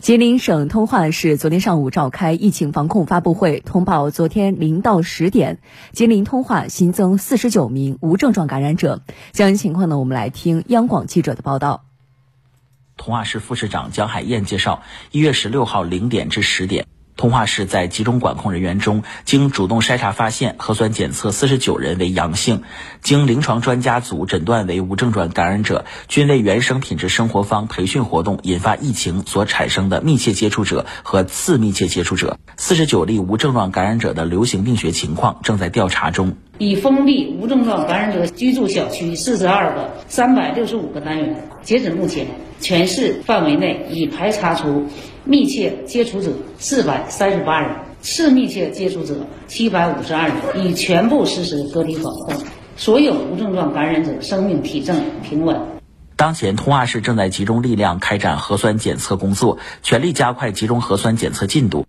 吉林省通化市昨天上午召开疫情防控发布会，通报昨天零到十点，吉林通化新增四十九名无症状感染者。相关情况呢，我们来听央广记者的报道。通化市副市长姜海燕介绍，一月十六号零点至十点。通化市在集中管控人员中，经主动筛查发现核酸检测四十九人为阳性，经临床专家组诊断为无症状感染者，均为原生品质生活方培训活动引发疫情所产生的密切接触者和次密切接触者。四十九例无症状感染者的流行病学情况正在调查中。已封闭无症状感染者居住小区四十二个，三百六十五个单元。截止目前，全市范围内已排查出密切接触者四百三十八人，次密切接触者七百五十二人，已全部实施隔离防控。所有无症状感染者生命体征平稳。当前，通化市正在集中力量开展核酸检测工作，全力加快集中核酸检测进度。